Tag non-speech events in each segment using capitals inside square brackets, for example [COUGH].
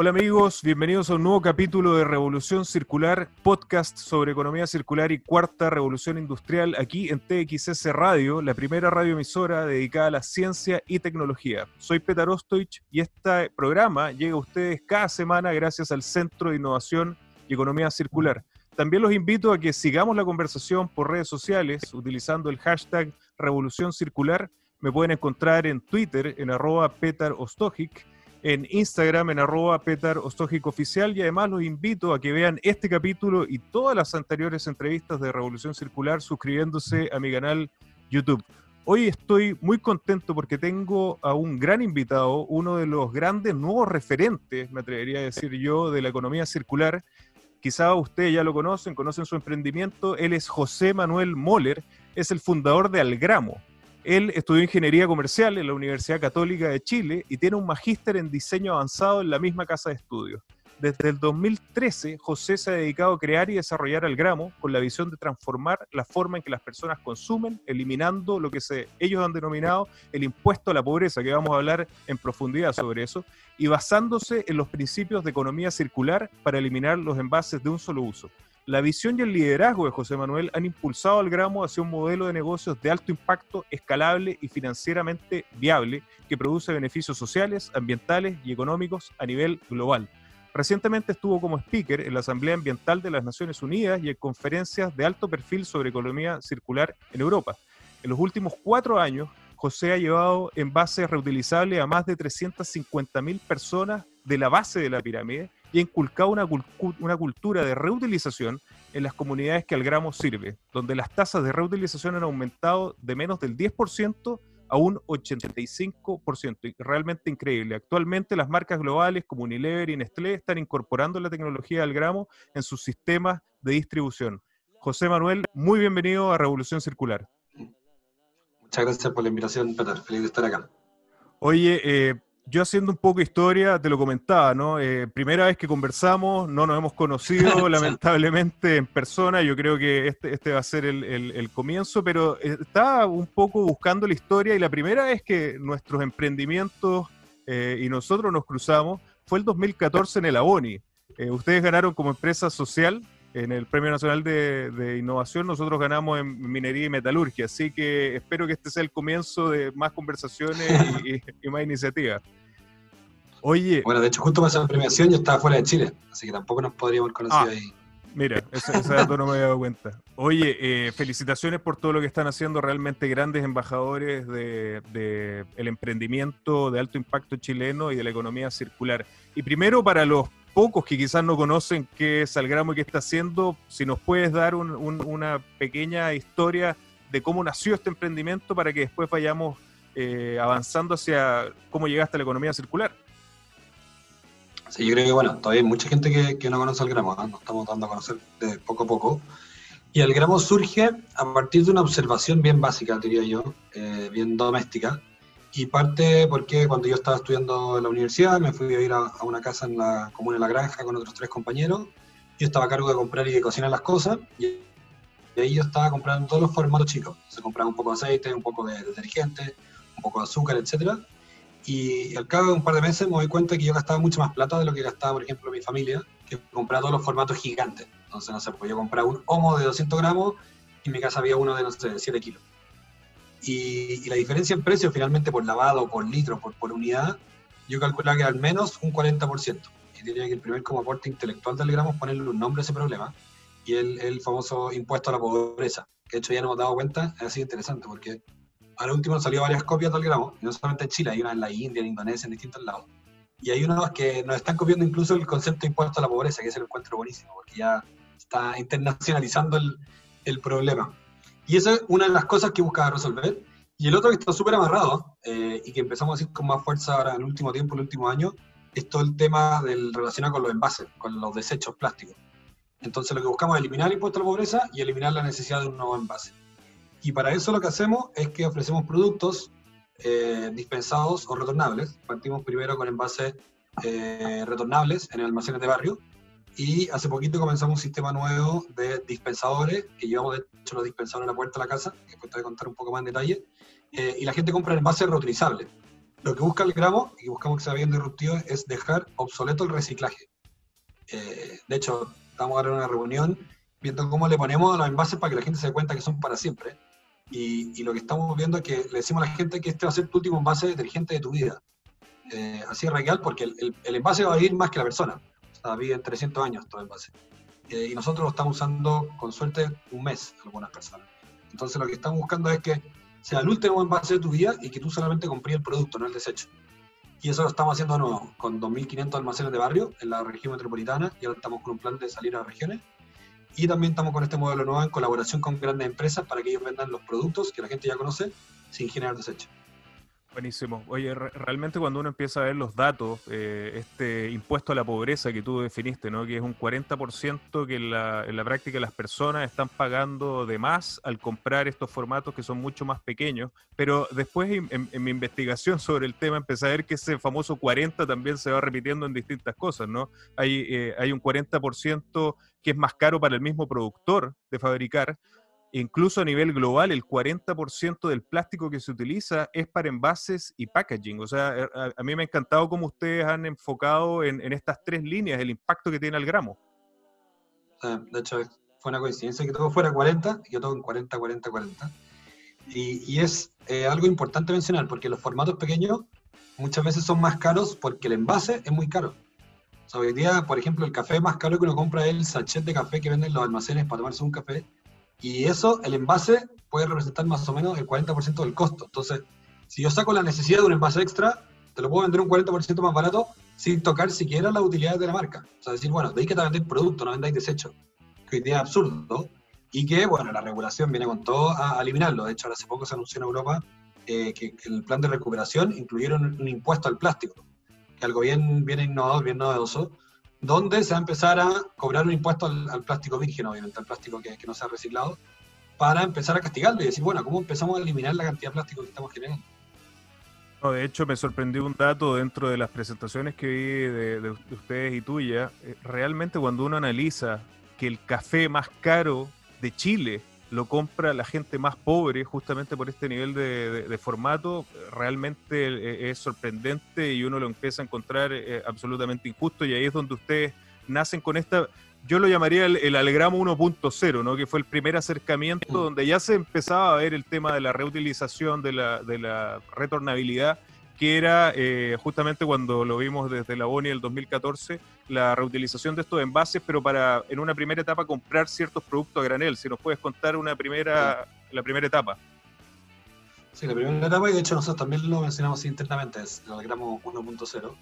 Hola amigos, bienvenidos a un nuevo capítulo de Revolución Circular, podcast sobre economía circular y cuarta revolución industrial aquí en TXS Radio, la primera radioemisora dedicada a la ciencia y tecnología. Soy Petar Ostoich y este programa llega a ustedes cada semana gracias al Centro de Innovación y Economía Circular. También los invito a que sigamos la conversación por redes sociales utilizando el hashtag Revolución Circular. Me pueden encontrar en Twitter en arroba Petar en Instagram en arroba Petar Oficial y además los invito a que vean este capítulo y todas las anteriores entrevistas de Revolución Circular suscribiéndose a mi canal YouTube. Hoy estoy muy contento porque tengo a un gran invitado, uno de los grandes nuevos referentes, me atrevería a decir yo, de la economía circular. Quizá ustedes ya lo conocen, conocen su emprendimiento. Él es José Manuel Moller, es el fundador de Algramo, él estudió ingeniería comercial en la Universidad Católica de Chile y tiene un magíster en diseño avanzado en la misma casa de estudios. Desde el 2013, José se ha dedicado a crear y desarrollar el gramo con la visión de transformar la forma en que las personas consumen, eliminando lo que ellos han denominado el impuesto a la pobreza, que vamos a hablar en profundidad sobre eso, y basándose en los principios de economía circular para eliminar los envases de un solo uso. La visión y el liderazgo de José Manuel han impulsado al gramo hacia un modelo de negocios de alto impacto, escalable y financieramente viable que produce beneficios sociales, ambientales y económicos a nivel global. Recientemente estuvo como speaker en la Asamblea Ambiental de las Naciones Unidas y en conferencias de alto perfil sobre economía circular en Europa. En los últimos cuatro años, José ha llevado envases reutilizables a más de 350.000 personas de la base de la pirámide y ha inculcado una, una cultura de reutilización en las comunidades que al gramo sirve, donde las tasas de reutilización han aumentado de menos del 10% a un 85%. Realmente increíble. Actualmente las marcas globales como Unilever y Nestlé están incorporando la tecnología del gramo en sus sistemas de distribución. José Manuel, muy bienvenido a Revolución Circular. Muchas gracias por la invitación, Peter. Feliz de estar acá. Oye, eh, yo haciendo un poco historia, te lo comentaba, ¿no? Eh, primera vez que conversamos, no nos hemos conocido [LAUGHS] lamentablemente en persona, yo creo que este, este va a ser el, comienzo, pero estaba un poco buscando la historia y la primera vez que nuestros emprendimientos eh, y nosotros nos cruzamos fue el 2014 en el Aboni. Eh, ustedes ganaron como empresa social en el Premio Nacional de, Innovación, nosotros ganamos en minería y metalurgia, así que espero que este sea el comienzo de más conversaciones y, y más iniciativas. Oye. Bueno, de hecho, justo para esa premiación yo estaba fuera de Chile, así que tampoco nos podríamos conocer ah, ahí. Mira, ese, dato no me había dado cuenta. Oye, eh, felicitaciones por todo lo que están haciendo, realmente grandes embajadores del de, el emprendimiento de alto impacto chileno y de la economía circular. Y primero, para los pocos que quizás no conocen qué es Algramo y qué está haciendo, si nos puedes dar una pequeña historia de cómo nació este emprendimiento para que después vayamos eh, avanzando hacia cómo llegaste a la economía circular. Sí, yo creo que, bueno, todavía hay mucha gente que, que no conoce el gramo, ¿eh? nos estamos dando a conocer de poco a poco. Y el gramo surge a partir de una observación bien básica, diría yo, eh, bien doméstica. Y parte porque cuando yo estaba estudiando en la universidad, me fui a ir a, una casa en la comuna de La Granja con otros tres compañeros. Yo estaba a cargo de comprar y de cocinar las cosas. Y, ahí yo estaba comprando todos los formatos chicos. Se compraba un poco de aceite, un poco de detergente, un poco de azúcar, etcétera y al cabo de un par de meses me doy cuenta que yo gastaba mucho más plata de lo que gastaba, por ejemplo, mi familia, que compraba todos los formatos gigantes. Entonces, no sé, pues comprar un homo de 200 gramos y en mi casa había uno de, no sé, 7 kilos. Y, la diferencia en precio, finalmente, por lavado, por litro, por, por unidad, yo calculaba que al menos un 40%. Y diría que el primer como aporte intelectual del gramo es ponerle un nombre a ese problema, y el, el famoso impuesto a la pobreza, que de hecho ya nos hemos dado cuenta, es así interesante, porque Ahora último han salido varias copias del gramo, no solamente en Chile, hay una en la India, en Indonesia, en distintos lados. Y hay unos que nos están copiando incluso el concepto de impuesto a la pobreza, que es el encuentro buenísimo, porque ya está internacionalizando el, el problema. Y esa es una de las cosas que busca resolver. Y el otro que está súper amarrado eh, y que empezamos a decir con más fuerza ahora en el último tiempo, en el último año, es todo el tema del relacionado con los envases, con los desechos plásticos. Entonces lo que buscamos es eliminar el impuesto a la pobreza y eliminar la necesidad de un nuevo envase. Y para eso lo que hacemos es que ofrecemos productos eh, dispensados o retornables. Partimos primero con envases eh, retornables en almacenes de barrio y hace poquito comenzamos un sistema nuevo de dispensadores, que llevamos de hecho los dispensadores a la puerta de la casa, que después te voy a contar un poco más en detalle, eh, y la gente compra envases reutilizables. Lo que busca el gramo, y buscamos que sea bien disruptivo, es dejar obsoleto el reciclaje. Eh, de hecho, estamos ahora en una reunión viendo cómo le ponemos a los envases para que la gente se dé cuenta que son para siempre. Y, lo que estamos viendo es que le decimos a la gente que este va a ser tu último envase detergente de tu vida. Eh, así es real porque el, el, envase va a vivir más que la persona. O sea, vive 300 años todo el envase. Eh, y nosotros lo estamos usando con suerte un mes, algunas personas. Entonces lo que estamos buscando es que sea el último envase de tu vida y que tú solamente compres el producto, no el desecho. Y eso lo estamos haciendo de nuevo, con 2.500 almacenes de barrio en la región metropolitana, y ahora estamos con un plan de salir a regiones. Y también estamos con este modelo nuevo en colaboración con grandes empresas para que ellos vendan los productos que la gente ya conoce sin generar desecho. Buenísimo. Oye, realmente cuando uno empieza a ver los datos, eh, este impuesto a la pobreza que tú definiste, ¿no? que es un 40% que en la, en la, práctica las personas están pagando de más al comprar estos formatos que son mucho más pequeños, pero después en, mi investigación [LAUGHS] sobre el tema empecé a ver que ese famoso 40 también se va repitiendo en distintas cosas, ¿no? Hay, eh, hay un 40% que es más caro para el mismo productor de fabricar, Incluso a nivel global, el 40% del plástico que se utiliza es para envases y packaging. O sea, eh, a, mí me ha encantado cómo ustedes han enfocado en, estas tres líneas el impacto que tiene al gramo. de hecho, fue una coincidencia que todo fuera 40 y yo todo en 40, 40, 40. Y, es eh, algo importante mencionar porque los formatos pequeños muchas veces son más caros porque el envase es muy caro. O sea, hoy día, por ejemplo, el café más caro que uno compra es el sachet de café que venden los almacenes para tomarse un café y eso, el envase, puede representar más o menos el 40% del costo. Entonces, si yo saco la necesidad de un envase extra, te lo puedo vender un 40% más barato sin tocar siquiera las utilidades de la marca. O sea, decir, bueno, de ahí que te vender producto, no vendáis desecho. Que hoy día es absurdo. Y que, bueno, la regulación viene con todo a, eliminarlo. De hecho, hace poco se anunció en Europa eh, que, el plan de recuperación incluyeron un impuesto al plástico, que algo bien, bien innovador, bien novedoso, donde se va a empezar a cobrar un impuesto al, plástico virgen, obviamente, al plástico que, no se ha reciclado, para empezar a castigarlo y decir, bueno, ¿cómo empezamos a eliminar la cantidad de plástico que estamos generando? No, de hecho, me sorprendió un dato dentro de las presentaciones que vi de, ustedes y tuya. Eh, realmente cuando uno analiza que el café más caro de Chile lo compra la gente más pobre justamente por este nivel de, formato, realmente eh, es sorprendente y uno lo empieza a encontrar eh, absolutamente injusto y ahí es donde ustedes nacen con esta, yo lo llamaría el, el Algramo 1.0, ¿no? que fue el primer acercamiento donde ya se empezaba a ver el tema de la reutilización, de la, de la retornabilidad que era eh, justamente cuando lo vimos desde la ONI el 2014, la reutilización de estos envases, pero para en una primera etapa comprar ciertos productos a granel. Si nos puedes contar una primera, la primera etapa. Sí, la primera etapa, y de hecho nosotros también lo mencionamos internamente, es el gramo 1.0.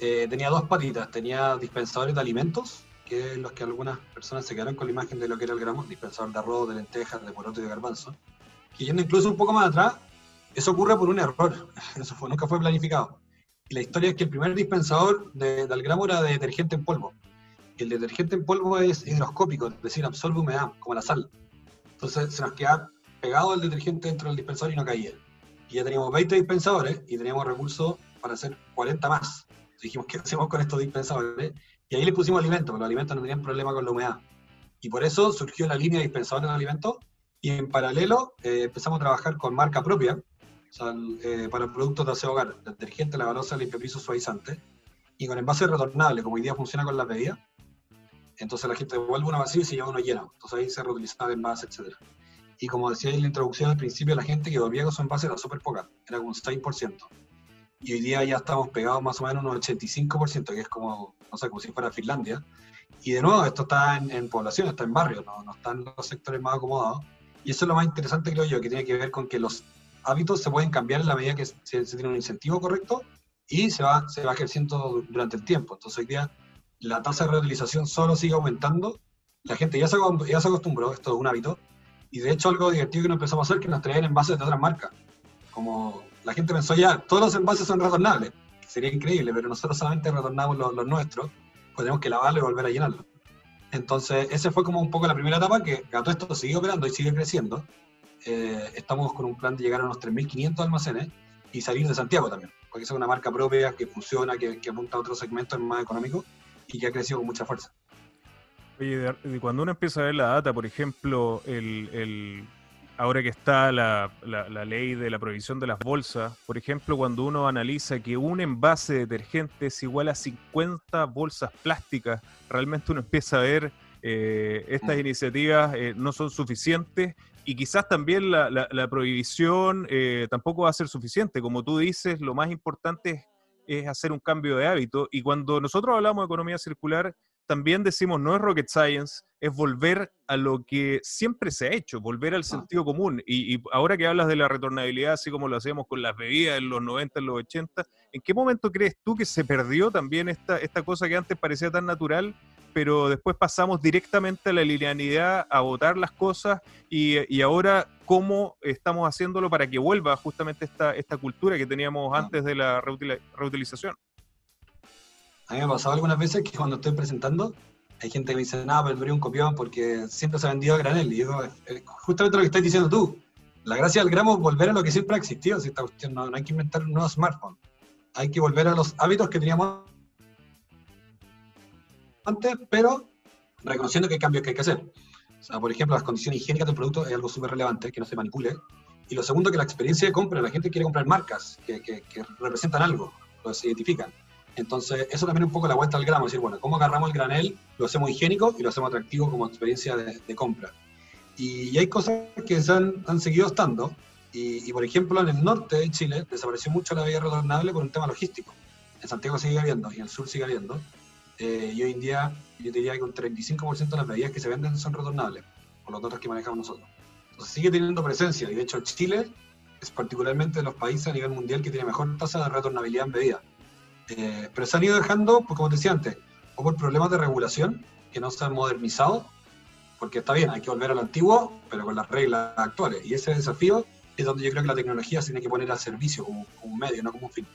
Eh, tenía dos patitas, tenía dispensadores de alimentos, que es los que algunas personas se quedaron con la imagen de lo que era el gramo, dispensador de arroz, de lentejas, de poroto y de garbanzo. Yendo incluso un poco más atrás, eso ocurre por un error, [LAUGHS] eso fue, nunca fue planificado. Y la historia es que el primer dispensador de, del gramo era de detergente en polvo. El detergente en polvo es hidroscópico, es decir, absorbe humedad, como la sal. Entonces se nos queda pegado el detergente dentro del dispensador y no caía. Y ya teníamos 20 dispensadores y teníamos recursos para hacer 40 más. Entonces dijimos, ¿qué hacemos con estos dispensadores? Y ahí le pusimos alimentos, porque los alimentos no tenían problema con la humedad. Y por eso surgió la línea de dispensadores de alimentos. Y en paralelo eh, empezamos a trabajar con marca propia, eh, para productos de aseo hogar, detergente, lavalosa, limpiapiso, suavizante, y con envase retornable, como hoy día funciona con la pedida, entonces la gente devuelve una vacía y se lleva uno lleno, entonces ahí se reutiliza el envase, etc. Y como decía en la introducción al principio, la gente que volvía con su envase era súper poca, era un 6%. Y hoy día ya estamos pegados más o menos un 85%, que es como, no sé, como si fuera Finlandia. Y de nuevo, esto está en, población, está en barrios, no, no está en los sectores más acomodados. Y eso es lo más interesante, creo yo, que tiene que ver con que los hábitos se pueden cambiar en la medida que se, tiene un incentivo correcto y se va, se va ejerciendo durante el tiempo. Entonces hoy día la tasa de reutilización solo sigue aumentando, la gente ya se, ya se acostumbró, esto es un hábito, y de hecho algo divertido que nos empezamos a hacer que nos traían envases de otras marcas. Como la gente pensó ya, todos los envases son retornables, sería increíble, pero nosotros solamente retornamos los, los nuestros, pues tenemos que lavarlo y volver a llenarlo. Entonces, ese fue como un poco la primera etapa que todo esto sigue operando y sigue creciendo. Eh, estamos con un plan de llegar a unos 3.500 almacenes y salir de Santiago también, porque es una marca propia que funciona, que, que apunta a otros segmentos más económicos y que ha crecido con mucha fuerza. Oye, cuando uno empieza a ver la data, por ejemplo, el, ahora que está la, ley de la prohibición de las bolsas, por ejemplo, cuando uno analiza que un envase de detergente es igual a 50 bolsas plásticas, realmente uno empieza a ver eh, estas mm. iniciativas eh, no son suficientes y quizás también la, prohibición eh, tampoco va a ser suficiente. Como tú dices, lo más importante es hacer un cambio de hábito y cuando nosotros hablamos de economía circular, también decimos no es rocket science, es volver a lo que siempre se ha hecho, volver al ah. sentido común. Y, ahora que hablas de la retornabilidad, así como lo hacíamos con las bebidas en los 90, en los 80, ¿en qué momento crees tú que se perdió también esta, esta cosa que antes parecía tan natural, pero después pasamos directamente a la linealidad, a votar las cosas y, ahora cómo estamos haciéndolo para que vuelva justamente esta, esta cultura que teníamos ah. antes de la reutilización? A mí me ha pasado algunas veces que cuando estoy presentando, hay gente que me dice, no, pero un copión porque siempre se ha vendido a granel. Y digo, justamente lo que estás diciendo tú. La gracia del gramo es volver a lo que siempre ha existido. Si esta cuestión, no, hay que inventar un nuevo smartphone. Hay que volver a los hábitos que teníamos antes, pero reconociendo que hay cambios que hay que hacer. O sea, por ejemplo, las condiciones higiénicas del producto es algo súper relevante, que no se manipule. Y lo segundo, que la experiencia de compra, la gente quiere comprar marcas que, que, que representan algo, lo se identifican. Entonces, eso también es un poco la vuelta al gramo, decir, bueno, ¿cómo agarramos el granel, lo hacemos higiénico y lo hacemos atractivo como experiencia de, compra? Y, hay cosas que se han, seguido estando, y, por ejemplo, en el norte de Chile desapareció mucho la vía retornable por un tema logístico. En Santiago sigue habiendo y en el sur sigue habiendo. Eh, y hoy en día yo diría que un 35% de las bebidas que se venden son retornables, por los datos que manejamos nosotros. Entonces sigue teniendo presencia, y de hecho Chile es particularmente de los países a nivel mundial que tiene mejor tasa de retornabilidad en bebidas. Eh, pero se han ido dejando, pues como te decía antes, o por problemas de regulación que no se han modernizado, porque está bien, hay que volver a lo antiguo, pero con las reglas actuales. Y ese desafío es donde yo creo que la tecnología se tiene que poner al servicio como, un medio, no como un fin.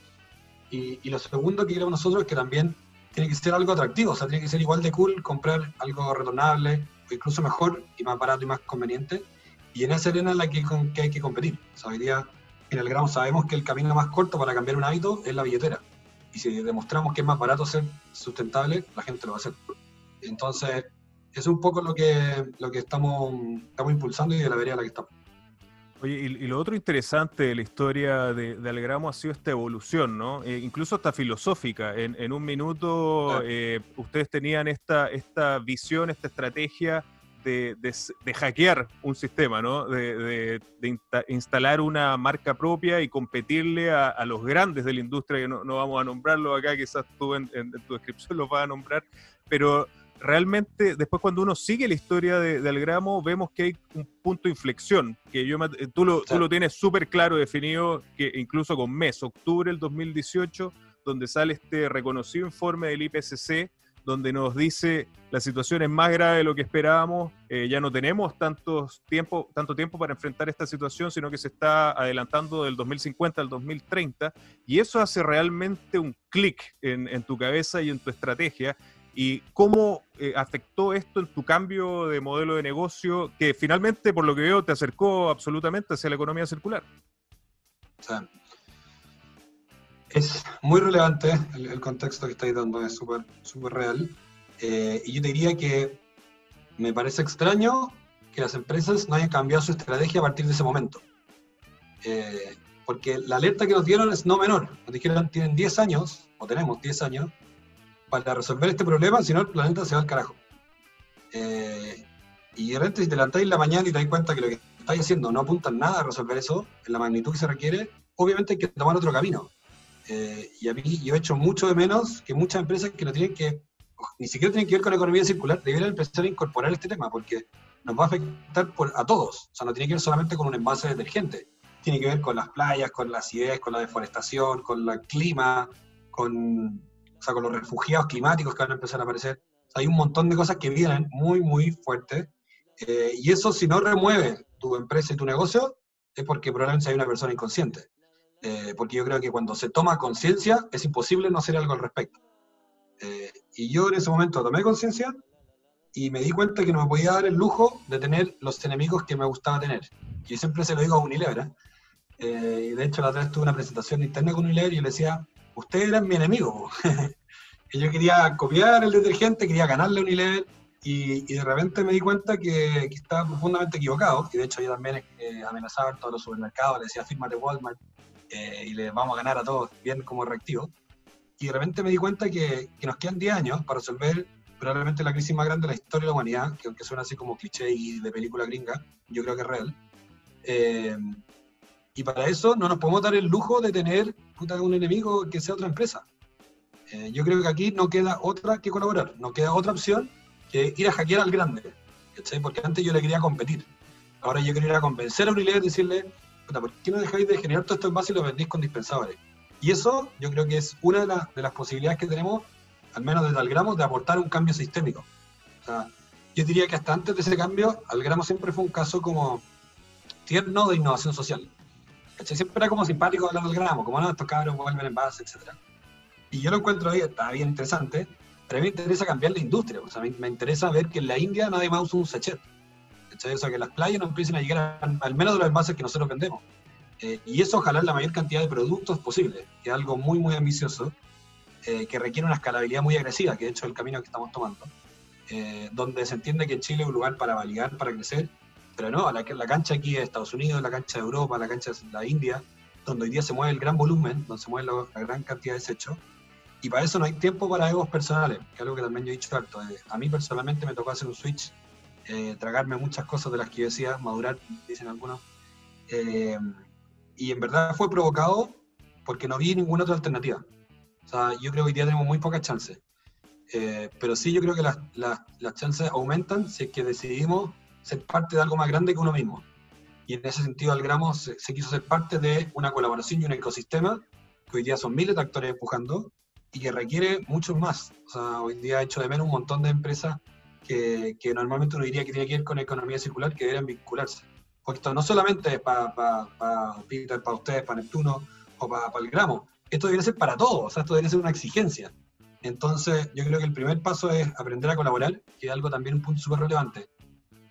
Y, lo segundo que queremos nosotros es que también tiene que ser algo atractivo, o sea, tiene que ser igual de cool comprar algo retornable, o incluso mejor y más barato y más conveniente. Y en esa arena en la que, hay que competir. O sea, hoy día en el gramo sabemos que el camino más corto para cambiar un hábito es la billetera y si demostramos que es más barato ser sustentable, la gente lo va a hacer. Entonces, es un poco lo que, lo que estamos, estamos impulsando y de la vereda en la que estamos. Oye, y, lo otro interesante de la historia de, de Algramo ha sido esta evolución, ¿no? Eh, incluso hasta filosófica. En, en un minuto eh, ustedes tenían esta, esta visión, esta estrategia de, hackear un sistema, ¿no? De, instalar una marca propia y competirle a, los grandes de la industria, que no, vamos a nombrarlo acá, quizás tú en, tu descripción los vas a nombrar, pero realmente después cuando uno sigue la historia de, Algramo, vemos que hay un punto de inflexión, que yo tú, lo, tú lo tienes súper claro definido, que incluso con mes, octubre del 2018, donde sale este reconocido informe del IPCC, donde nos dice la situación es más grave de lo que esperábamos, eh, ya no tenemos tantos tiempo, tanto tiempo para enfrentar esta situación, sino que se está adelantando del 2050 al 2030, y eso hace realmente un clic en, tu cabeza y en tu estrategia. ¿Y cómo eh, afectó esto en tu cambio de modelo de negocio, que finalmente, por lo que veo, te acercó absolutamente hacia la economía circular? Es muy relevante el, contexto que estáis dando, es súper súper real. Eh, y yo diría que me parece extraño que las empresas no hayan cambiado su estrategia a partir de ese momento. Eh, porque la alerta que nos dieron es no menor. Nos dijeron tienen 10 años, o tenemos 10 años, para resolver este problema, si no el planeta se va al carajo. Eh, y de repente si te levantáis en la mañana y te das cuenta que lo que estáis haciendo no apunta nada a resolver eso, en la magnitud que se requiere, obviamente hay que tomar otro camino. Eh, y a mí yo he hecho mucho de menos que muchas empresas que no tienen que, ni siquiera tienen que ver con la economía circular, debieran empezar a incorporar este tema, porque nos va a afectar por, a todos. O sea, no tiene que ver solamente con un envase de detergente, tiene que ver con las playas, con la acidez, con la deforestación, con el clima, con, o sea, con los refugiados climáticos que van a empezar a aparecer. hay un montón de cosas que vienen muy, muy fuertes. Eh, y eso, si no remueve tu empresa y tu negocio, es porque probablemente hay una persona inconsciente. Eh, porque yo creo que cuando se toma conciencia es imposible no hacer algo al respecto. Eh, y yo en ese momento tomé conciencia y me di cuenta que no me podía dar el lujo de tener los enemigos que me gustaba tener. Y siempre se lo digo a Unilever. ¿eh? y de hecho la otra vez tuve una presentación interna con Unilever y le decía, ustedes eran mi enemigo. y [LAUGHS] yo quería copiar el detergente, quería ganarle a Unilever. Y, de repente me di cuenta que, estaba profundamente equivocado, y de hecho yo también eh, amenazaba a todos los supermercados, le decía, fírmate Walmart, eh, y le vamos a ganar a todos, bien como reactivo. Y de repente me di cuenta que, que, nos quedan 10 años para resolver probablemente la crisis más grande de la historia de la humanidad, que aunque suena así como cliché y de película gringa, yo creo que es real. Eh, y para eso no nos podemos dar el lujo de tener puta, un enemigo que sea otra empresa. Eh, yo creo que aquí no queda otra que colaborar, no queda otra opción que ir a hackear al grande. Porque antes yo le quería competir. Ahora yo quería convencer a Unilever y decirle, ¿por qué no dejáis de generar todo esto en base y lo vendéis con dispensadores? Y eso yo creo que es una de, de las posibilidades que tenemos, al menos desde Algramo, de aportar un cambio sistémico. O sea, yo diría que hasta antes de ese cambio, Algramo siempre fue un caso como tierno de innovación social. Siempre era como simpático hablar del gramo, como no, estos cabros vuelven en base, etc. Y yo lo encuentro ahí, está bien interesante, pero a mí me interesa cambiar la industria. O sea, me, interesa ver que en la India nadie más usa un sachet. O sea, que las playas no empiecen a llegar al menos de los envases que nosotros vendemos. Eh, y eso ojalá la mayor cantidad de productos posible, que es algo muy, muy ambicioso, eh, que requiere una escalabilidad muy agresiva, que de hecho es el camino que estamos tomando, eh, donde se entiende que Chile es un lugar para validar, para crecer, pero no, la, la cancha aquí de Estados Unidos, la cancha de Europa, la cancha de la India, donde hoy día se mueve el gran volumen, donde se mueve la, gran cantidad de desechos, y para eso no hay tiempo para egos personales, que es algo que también yo he dicho harto. Eh, a mí personalmente me tocó hacer un switch, eh, tragarme muchas cosas de las que yo decía, madurar, dicen algunos. Eh, y en verdad fue provocado porque no vi ninguna otra alternativa. O sea, yo creo que hoy día tenemos muy pocas chances. pero sí, yo creo que las, las, las chances aumentan si es que decidimos ser parte de algo más grande que uno mismo. Y en ese sentido, Algramo se, se quiso ser parte de una colaboración y un ecosistema que hoy día son miles de actores empujando y que requiere mucho más. O sea, hoy día he hecho de menos un montón de empresas que, normalmente uno diría que tiene que ver con economía circular, que deberían vincularse. Porque esto no solamente es para pa, pa, para ustedes, para Neptuno o para el gramo, esto debería ser para todos, o sea, esto debería ser una exigencia. Entonces, yo creo que el primer paso es aprender a colaborar, que es algo también un punto súper relevante.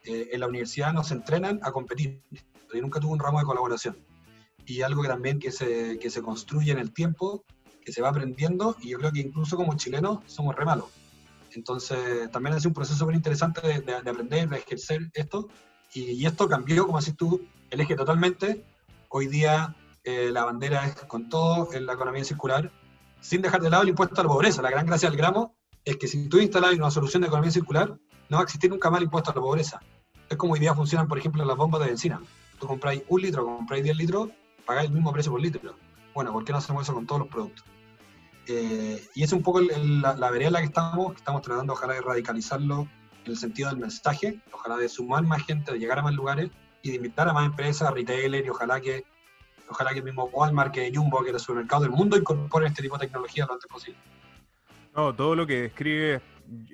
Eh, en la universidad nos entrenan a competir. Yo nunca tuve un ramo de colaboración. Y algo que también que se, que se construye en el tiempo, que se va aprendiendo, y yo creo que incluso como chilenos somos re malos. Entonces, también es un proceso súper interesante de, de, aprender, de ejercer esto. Y, esto cambió, como decís tú, el eje totalmente. Hoy día eh, la bandera es con todo en la economía circular, sin dejar de lado el impuesto a la pobreza. La gran gracia del gramo es que si tú instalas una solución de economía circular, no va a existir nunca más el impuesto a la pobreza. Es como hoy día funcionan, por ejemplo, las bombas de benzina. Tú compráis un litro, compráis 10 litros, pagáis el mismo precio por litro. Bueno, ¿por qué no hacemos eso con todos los productos? Eh, y es un poco la, vereda en la que estamos, que estamos tratando ojalá de radicalizarlo en el sentido del mensaje, ojalá de sumar más gente, de llegar a más lugares y de invitar a más empresas, retailers y ojalá que ojalá que el mismo Walmart, que Jumbo, que el supermercado del mundo incorporen este tipo de tecnología lo antes posible. No, todo lo que describe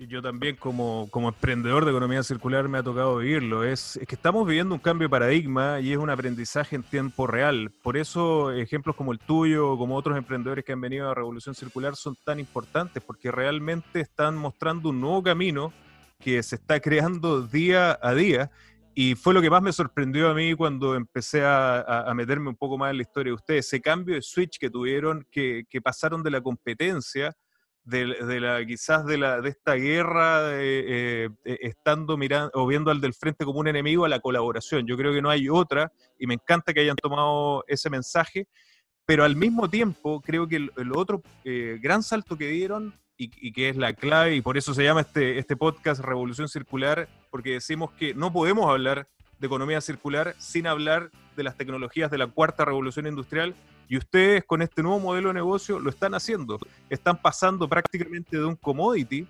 yo también como, como, emprendedor de economía circular me ha tocado vivirlo. Es, es, que estamos viviendo un cambio de paradigma y es un aprendizaje en tiempo real. Por eso ejemplos como el tuyo como otros emprendedores que han venido a Revolución Circular son tan importantes porque realmente están mostrando un nuevo camino que se está creando día a día. Y fue lo que más me sorprendió a mí cuando empecé a, a, a meterme un poco más en la historia de ustedes. Ese cambio de switch que tuvieron, que, que pasaron de la competencia de, la, quizás de, la, de esta guerra, eh, eh, estando mirando o viendo al del frente como un enemigo a la colaboración. Yo creo que no hay otra y me encanta que hayan tomado ese mensaje, pero al mismo tiempo creo que el, otro eh, gran salto que dieron y, y, que es la clave, y por eso se llama este, este podcast Revolución Circular, porque decimos que no podemos hablar de economía circular sin hablar de las tecnologías de la cuarta revolución industrial y ustedes con este nuevo modelo de negocio lo están haciendo. Están pasando prácticamente de un commodity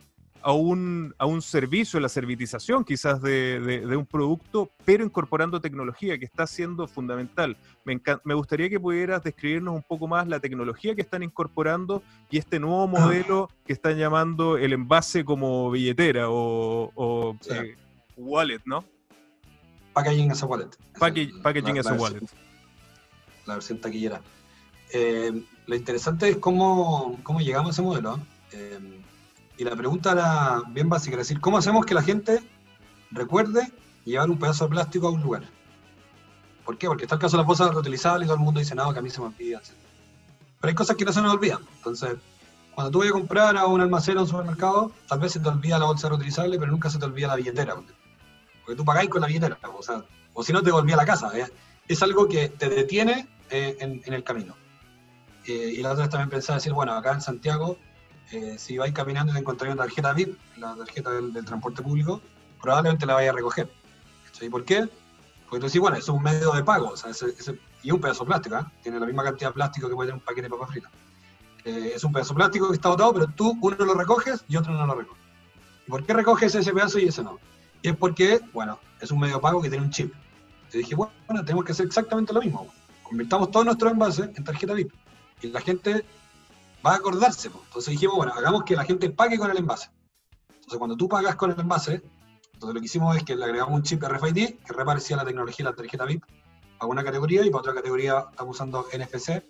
a un, a un servicio, la servitización quizás de, de, un producto, pero incorporando tecnología que está siendo fundamental. Me, me, gustaría que pudieras describirnos un poco más la tecnología que están incorporando y este nuevo modelo que están llamando el envase como billetera o, o eh, wallet, ¿no? Packaging as a wallet. packaging as a wallet. La versión taquillera. Eh, lo interesante es cómo, cómo llegamos a ese modelo. Eh, y la pregunta era bien básica, es decir, ¿cómo hacemos que la gente recuerde llevar un pedazo de plástico a un lugar? ¿Por qué? Porque está el caso de las bolsas reutilizables y todo el mundo dice, no, que a mí se me olvida, Pero hay cosas que no se nos olvidan. Entonces, Cuando tú vas a comprar a un almacén o un supermercado, tal vez se te olvida la bolsa reutilizable, pero nunca se te olvida la billetera. Porque tú pagáis con la billetera, o, sea, o si no te volvía a la casa. ¿eh? Es algo que te detiene en, el camino. Eh, y la otra vez también pensaba decir, bueno, acá en Santiago, si vais caminando y te encontráis una tarjeta VIP, la tarjeta del, transporte público, probablemente la vayas a recoger. ¿Y por qué? Porque tú decís, bueno, es un medio de pago, y un pedazo de plástico, tiene la misma cantidad de plástico que puede tener un paquete de papas fritas. Eh, es un pedazo plástico que está botado, pero tú uno lo recoges y otro no lo recoge. ¿Y por qué recoges ese pedazo y ese no? Y es porque, bueno, es un medio pago que tiene un chip. Te dije, bueno, tenemos que hacer exactamente lo mismo. Convirtamos todos nuestros envases en tarjeta VIP. Y la gente va a acordarse. Entonces dijimos, bueno, hagamos que la gente pague con el envase. Entonces cuando tú pagas con el envase, entonces lo que hicimos es que le agregamos un chip RFID que reparecía la tecnología de la tarjeta VIP para una categoría y para otra categoría estamos usando NFC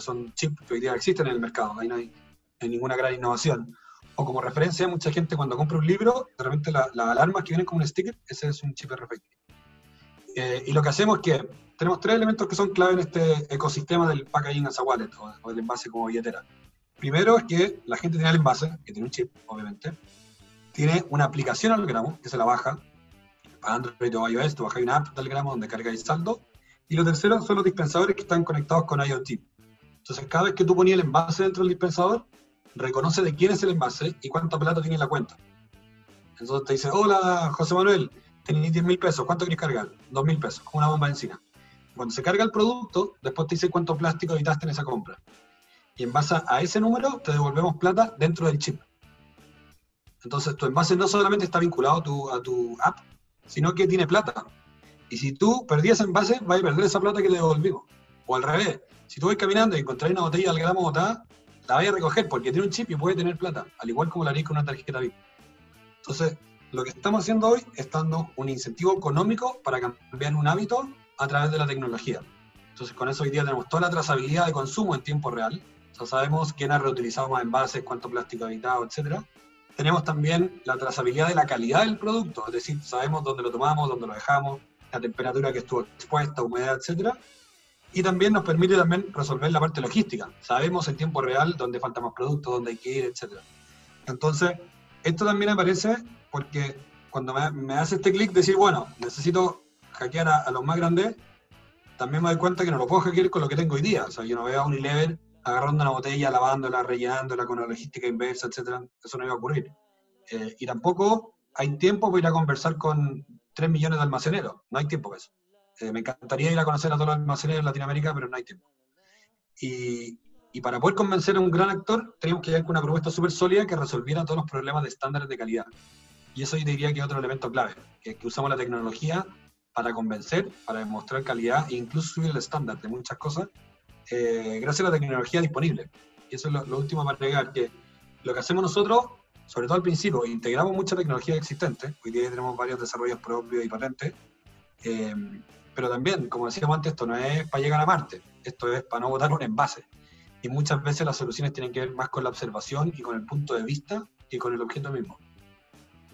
son chips que hoy día existen en el mercado, ahí no hay, ninguna gran innovación. O como referencia, mucha gente cuando compra un libro, de repente las alarmas que vienen como un sticker, ese es un chip RFID. Eh, y lo que hacemos es que tenemos tres elementos que son clave en este ecosistema del packaging as a wallet o, del envase como billetera. Primero es que la gente tiene el envase, que tiene un chip, obviamente, tiene una aplicación al gramo, que se la baja, para Android o iOS, tú bajas una app del gramo donde cargáis saldo, y lo tercero son los dispensadores que están conectados con IoT. Entonces, cada vez que tú ponías el envase dentro del dispensador, reconoce de quién es el envase y cuánta plata tiene en la cuenta. Entonces te dice, hola, José Manuel, tenés 10 mil pesos, ¿cuánto quieres cargar? 2 mil pesos, con una bomba de encina. Cuando se carga el producto, después te dice cuánto plástico evitaste en esa compra. Y en base a ese número, te devolvemos plata dentro del chip. Entonces, tu envase no solamente está vinculado a tu, app, sino que tiene plata. Y si tú perdías envase, vas a perder esa plata que te devolvimos. O al revés, si tú vas caminando y encontrás una botella al gramo botada, la vas a recoger porque tiene un chip y puede tener plata, al igual como la harías con una tarjeta VIP. Entonces, lo que estamos haciendo hoy es dando un incentivo económico para cambiar un hábito a través de la tecnología. Entonces, con eso hoy día tenemos toda la trazabilidad de consumo en tiempo real. O sea, sabemos quién ha reutilizado más envases, cuánto plástico ha evitado, etc. Tenemos también la trazabilidad de la calidad del producto, es decir, sabemos dónde lo tomamos, dónde lo dejamos, la temperatura que estuvo expuesta, humedad, etcétera y también nos permite también resolver la parte logística. Sabemos en tiempo real dónde falta más productos, dónde hay que ir, etc. Entonces, esto también aparece porque cuando me, hace este clic, decir, bueno, necesito hackear a, los más grandes, también me doy cuenta que no lo puedo hackear con lo que tengo hoy día. O sea, yo no veo a un Unilever agarrando una botella, lavándola, rellenándola con la logística inversa, etc. Eso no iba a ocurrir. Eh, y tampoco hay tiempo para ir a conversar con 3 millones de almaceneros. No hay tiempo para eso. Eh, me encantaría ir a conocer a todos los almacenes en Latinoamérica, pero no hay tiempo. Y, y para poder convencer a un gran actor, teníamos que llegar con una propuesta súper sólida que resolviera todos los problemas de estándares de calidad. Y eso yo diría que es otro elemento clave, que, que usamos la tecnología para convencer, para demostrar calidad e incluso subir el estándar de muchas cosas, eh, gracias a la tecnología disponible. Y eso es lo, último para agregar, que lo que hacemos nosotros, sobre todo al principio, integramos mucha tecnología existente, hoy día tenemos varios desarrollos propios y patentes, eh, pero también, como decíamos antes, esto no es para llegar a Marte, esto es para no botar un envase. Y muchas veces las soluciones tienen que ver más con la observación y con el punto de vista y con el objeto mismo.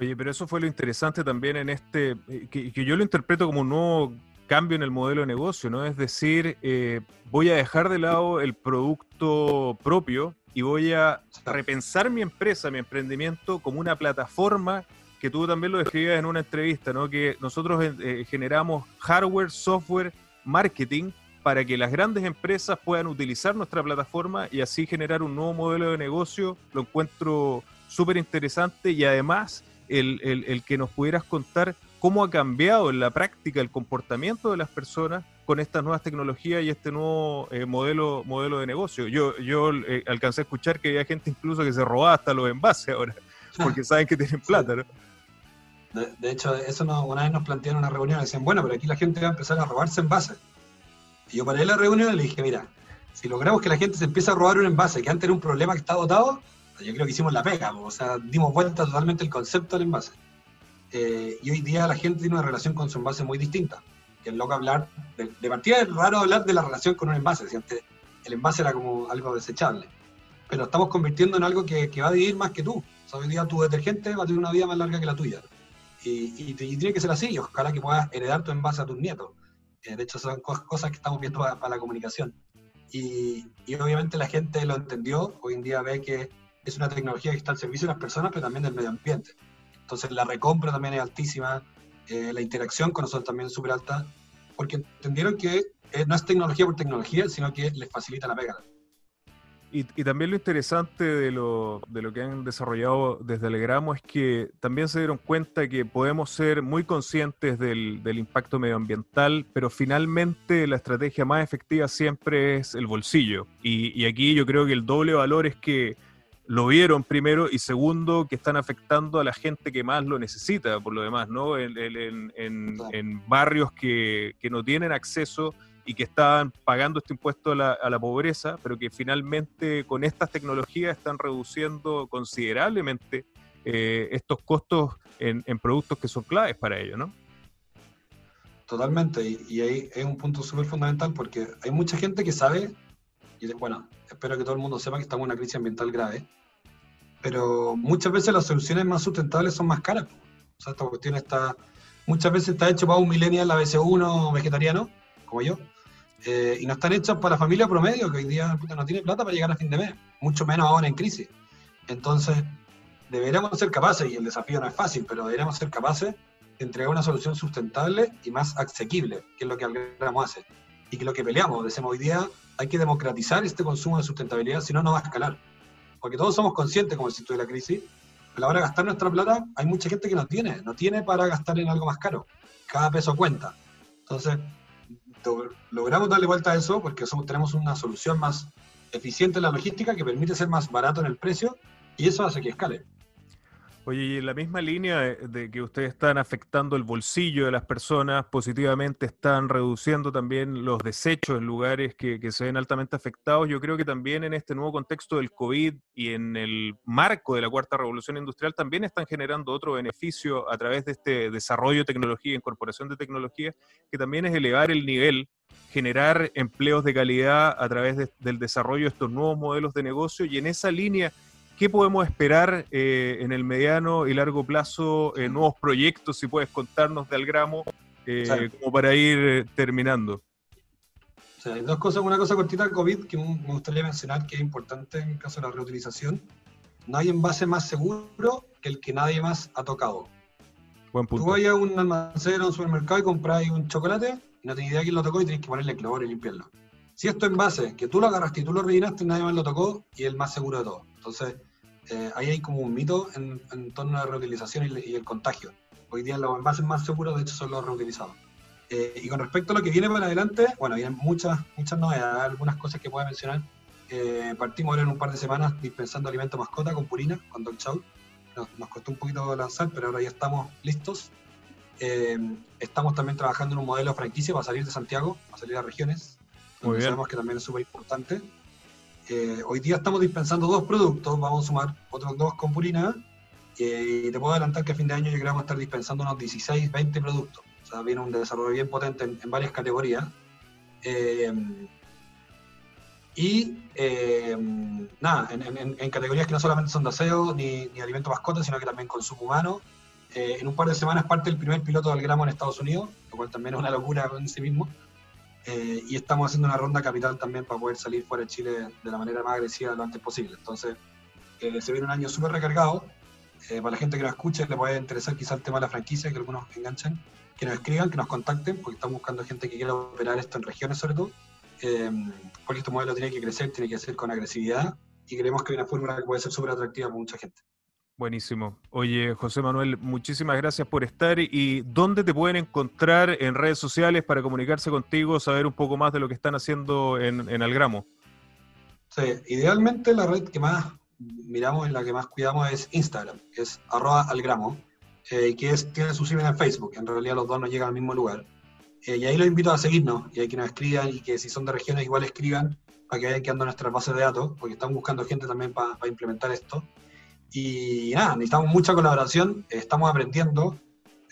Oye, pero eso fue lo interesante también en este, eh, que, yo lo interpreto como un nuevo cambio en el modelo de negocio, ¿no? Es decir, eh, voy a dejar de lado el producto propio y voy a repensar mi empresa, mi emprendimiento como una plataforma que tú también lo describías en una entrevista, ¿no? que nosotros eh, eh, generamos hardware, software, marketing para que las grandes empresas puedan utilizar nuestra plataforma y así generar un nuevo modelo de negocio. Lo encuentro súper interesante y además el, el, que nos pudieras contar cómo ha cambiado en la práctica el comportamiento de las personas con estas nuevas tecnologías y este nuevo eh, modelo, modelo de negocio. Yo, yo alcancé a escuchar que había gente incluso que se robaba hasta los envases ahora, [LAUGHS] porque saben que tienen plata, ¿no? De, hecho, eso una vez nos plantearon una reunión y decían, bueno, pero aquí la gente va a empezar a robarse envases. Y yo paré la reunión y le dije, mira, si logramos que la gente se empiece a robar un envase que antes era un problema que está dotado, yo creo que hicimos la pega, o sea, dimos vuelta totalmente el concepto del envase. Eh, y hoy día la gente tiene una relación con su envase muy distinta. Que es loco hablar, de, partida es raro hablar de la relación con un envase, si antes el envase era como algo desechable. Pero estamos convirtiendo en algo que, va a vivir más que tú. O sea, hoy día tu detergente va a tener una vida más larga que la tuya. Y, tiene que ser así, ojalá que puedas heredar tu envase a tus nietos. Eh, de hecho, son cosas que estamos viendo para, la comunicación. Y, obviamente la gente lo entendió, hoy en día ve que es una tecnología que está al servicio de las personas, pero también del medio ambiente. Entonces la recompra también es altísima, eh, la interacción con nosotros también es súper alta, porque entendieron que eh, no es tecnología por tecnología, sino que les facilita la pega. Y, también lo interesante de lo, de lo que han desarrollado desde Alegramo es que también se dieron cuenta que podemos ser muy conscientes del, del, impacto medioambiental, pero finalmente la estrategia más efectiva siempre es el bolsillo. Y, y aquí yo creo que el doble valor es que lo vieron primero y segundo que están afectando a la gente que más lo necesita, por lo demás, ¿no? En, en, en, barrios que, que no tienen acceso y que estaban pagando este impuesto a la, pobreza, pero que finalmente con estas tecnologías están reduciendo considerablemente eh, estos costos en, productos que son claves para ellos, ¿no? Totalmente, y, ahí es un punto súper fundamental porque hay mucha gente que sabe, y bueno, espero que todo el mundo sepa que estamos en una crisis ambiental grave, pero muchas veces las soluciones más sustentables son más caras. O sea, esta cuestión está, muchas veces está hecho para un millennial, la BC1 vegetariano, como yo, eh, y no están hechas para familia promedio, que hoy día no tiene plata para llegar a fin de mes, mucho menos ahora en crisis. Entonces, deberíamos ser capaces, y el desafío no es fácil, pero deberíamos ser capaces de entregar una solución sustentable y más asequible, que es lo que Algramo hace. Y que lo que peleamos, decimos hoy día, hay que democratizar este consumo de sustentabilidad, si no, no va a escalar. Porque todos somos conscientes, como el sitio de la crisis, a la hora de gastar nuestra plata, hay mucha gente que no tiene, no tiene para gastar en algo más caro. Cada peso cuenta. Entonces, logramos darle vuelta a eso porque somos, tenemos una solución más eficiente en la logística que permite ser más barato en el precio y eso hace que escale. Oye, y en la misma línea de, que ustedes están afectando el bolsillo de las personas positivamente, están reduciendo también los desechos en lugares que, se ven altamente afectados. Yo creo que también en este nuevo contexto del COVID y en el marco de la cuarta revolución industrial también están generando otro beneficio a través de este desarrollo de tecnología, incorporación de tecnología, que también es elevar el nivel generar empleos de calidad a través del desarrollo de estos nuevos modelos de negocio y en esa línea ¿Qué podemos esperar eh, en el mediano y largo plazo? Eh, nuevos proyectos, si puedes contarnos de Algramo, eh, como para ir terminando. hay dos cosas. Una cosa cortita del COVID que me gustaría mencionar que es importante en el caso de la reutilización. No hay envase más seguro que el que nadie más ha tocado. Buen punto. Tú vas a un almacén o un supermercado y compras un chocolate y no tienes idea quién lo tocó y tienes que ponerle cloro y limpiarlo. Si esto envase, que tú lo agarraste y tú lo rellenaste, nadie más lo tocó y el más seguro de todo. Entonces, eh, ahí hay como un mito en, torno a la reutilización y, el contagio. Hoy día los envases más seguros, de hecho, son los reutilizados. Eh, y con respecto a lo que viene para adelante, bueno, vienen muchas, muchas novedades, algunas cosas que puedo mencionar. Eh, partimos ahora en un par de semanas dispensando alimento mascota con Purina, con Dog Chow. Nos, nos, costó un poquito lanzar, pero ahora ya estamos listos. estamos también trabajando en un modelo franquicia para salir de Santiago, para salir a regiones. Muy sabemos que también es súper importante. Eh, hoy día estamos dispensando dos productos, vamos a sumar otros dos con Purina, y te puedo adelantar que a fin de año yo creo que vamos a estar dispensando unos 16, 20 productos. O sea, viene un desarrollo bien potente en, varias categorías. Eh, y eh, nada, en, categorías que no solamente son de aseo ni, ni alimento mascota, sino que también consumo humano. en un par de semanas parte el primer piloto del gramo en Estados Unidos, lo cual también es una locura en sí mismo. Eh, y estamos haciendo una ronda capital también para poder salir fuera de Chile de la manera más agresiva lo antes posible. Entonces, eh, se viene un año súper recargado. Eh, para la gente que nos escuche, le puede interesar quizás el tema de la franquicia, que algunos enganchen, que nos escriban, que nos contacten, porque estamos buscando gente que quiera operar esto en regiones sobre todo. porque este modelo tiene que crecer, tiene que ser con agresividad y creemos que hay una fórmula que puede ser súper atractiva para mucha gente. Buenísimo. Oye, José Manuel, muchísimas gracias por estar. ¿Y dónde te pueden encontrar en redes sociales para comunicarse contigo, saber un poco más de lo que están haciendo en, en Algramo? Sí, idealmente la red que más miramos, en la que más cuidamos es Instagram, que es arroba algramo, eh, que es, tiene su en Facebook. En realidad los dos no llegan al mismo lugar. Eh, y ahí los invito a seguirnos y a que nos escriban y que si son de regiones igual escriban para que vayan quedando nuestras bases de datos, porque estamos buscando gente también para implementar esto. Y nada, necesitamos mucha colaboración, estamos aprendiendo,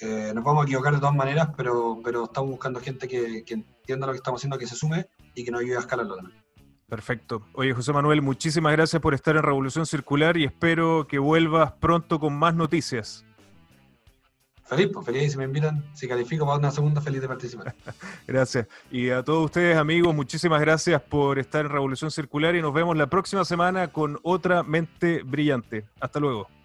eh, nos vamos a equivocar de todas maneras, pero, pero estamos buscando gente que, entienda lo que estamos haciendo, que se sume y que nos ayude a escalarlo también. Perfecto. Oye, José Manuel, muchísimas gracias por estar en Revolución Circular y espero que vuelvas pronto con más noticias. Feliz, pues feliz si me invitan, si califico para una segunda, feliz de participar. [LAUGHS] gracias. Y a todos ustedes, amigos, muchísimas gracias por estar en Revolución Circular y nos vemos la próxima semana con otra mente brillante. Hasta luego.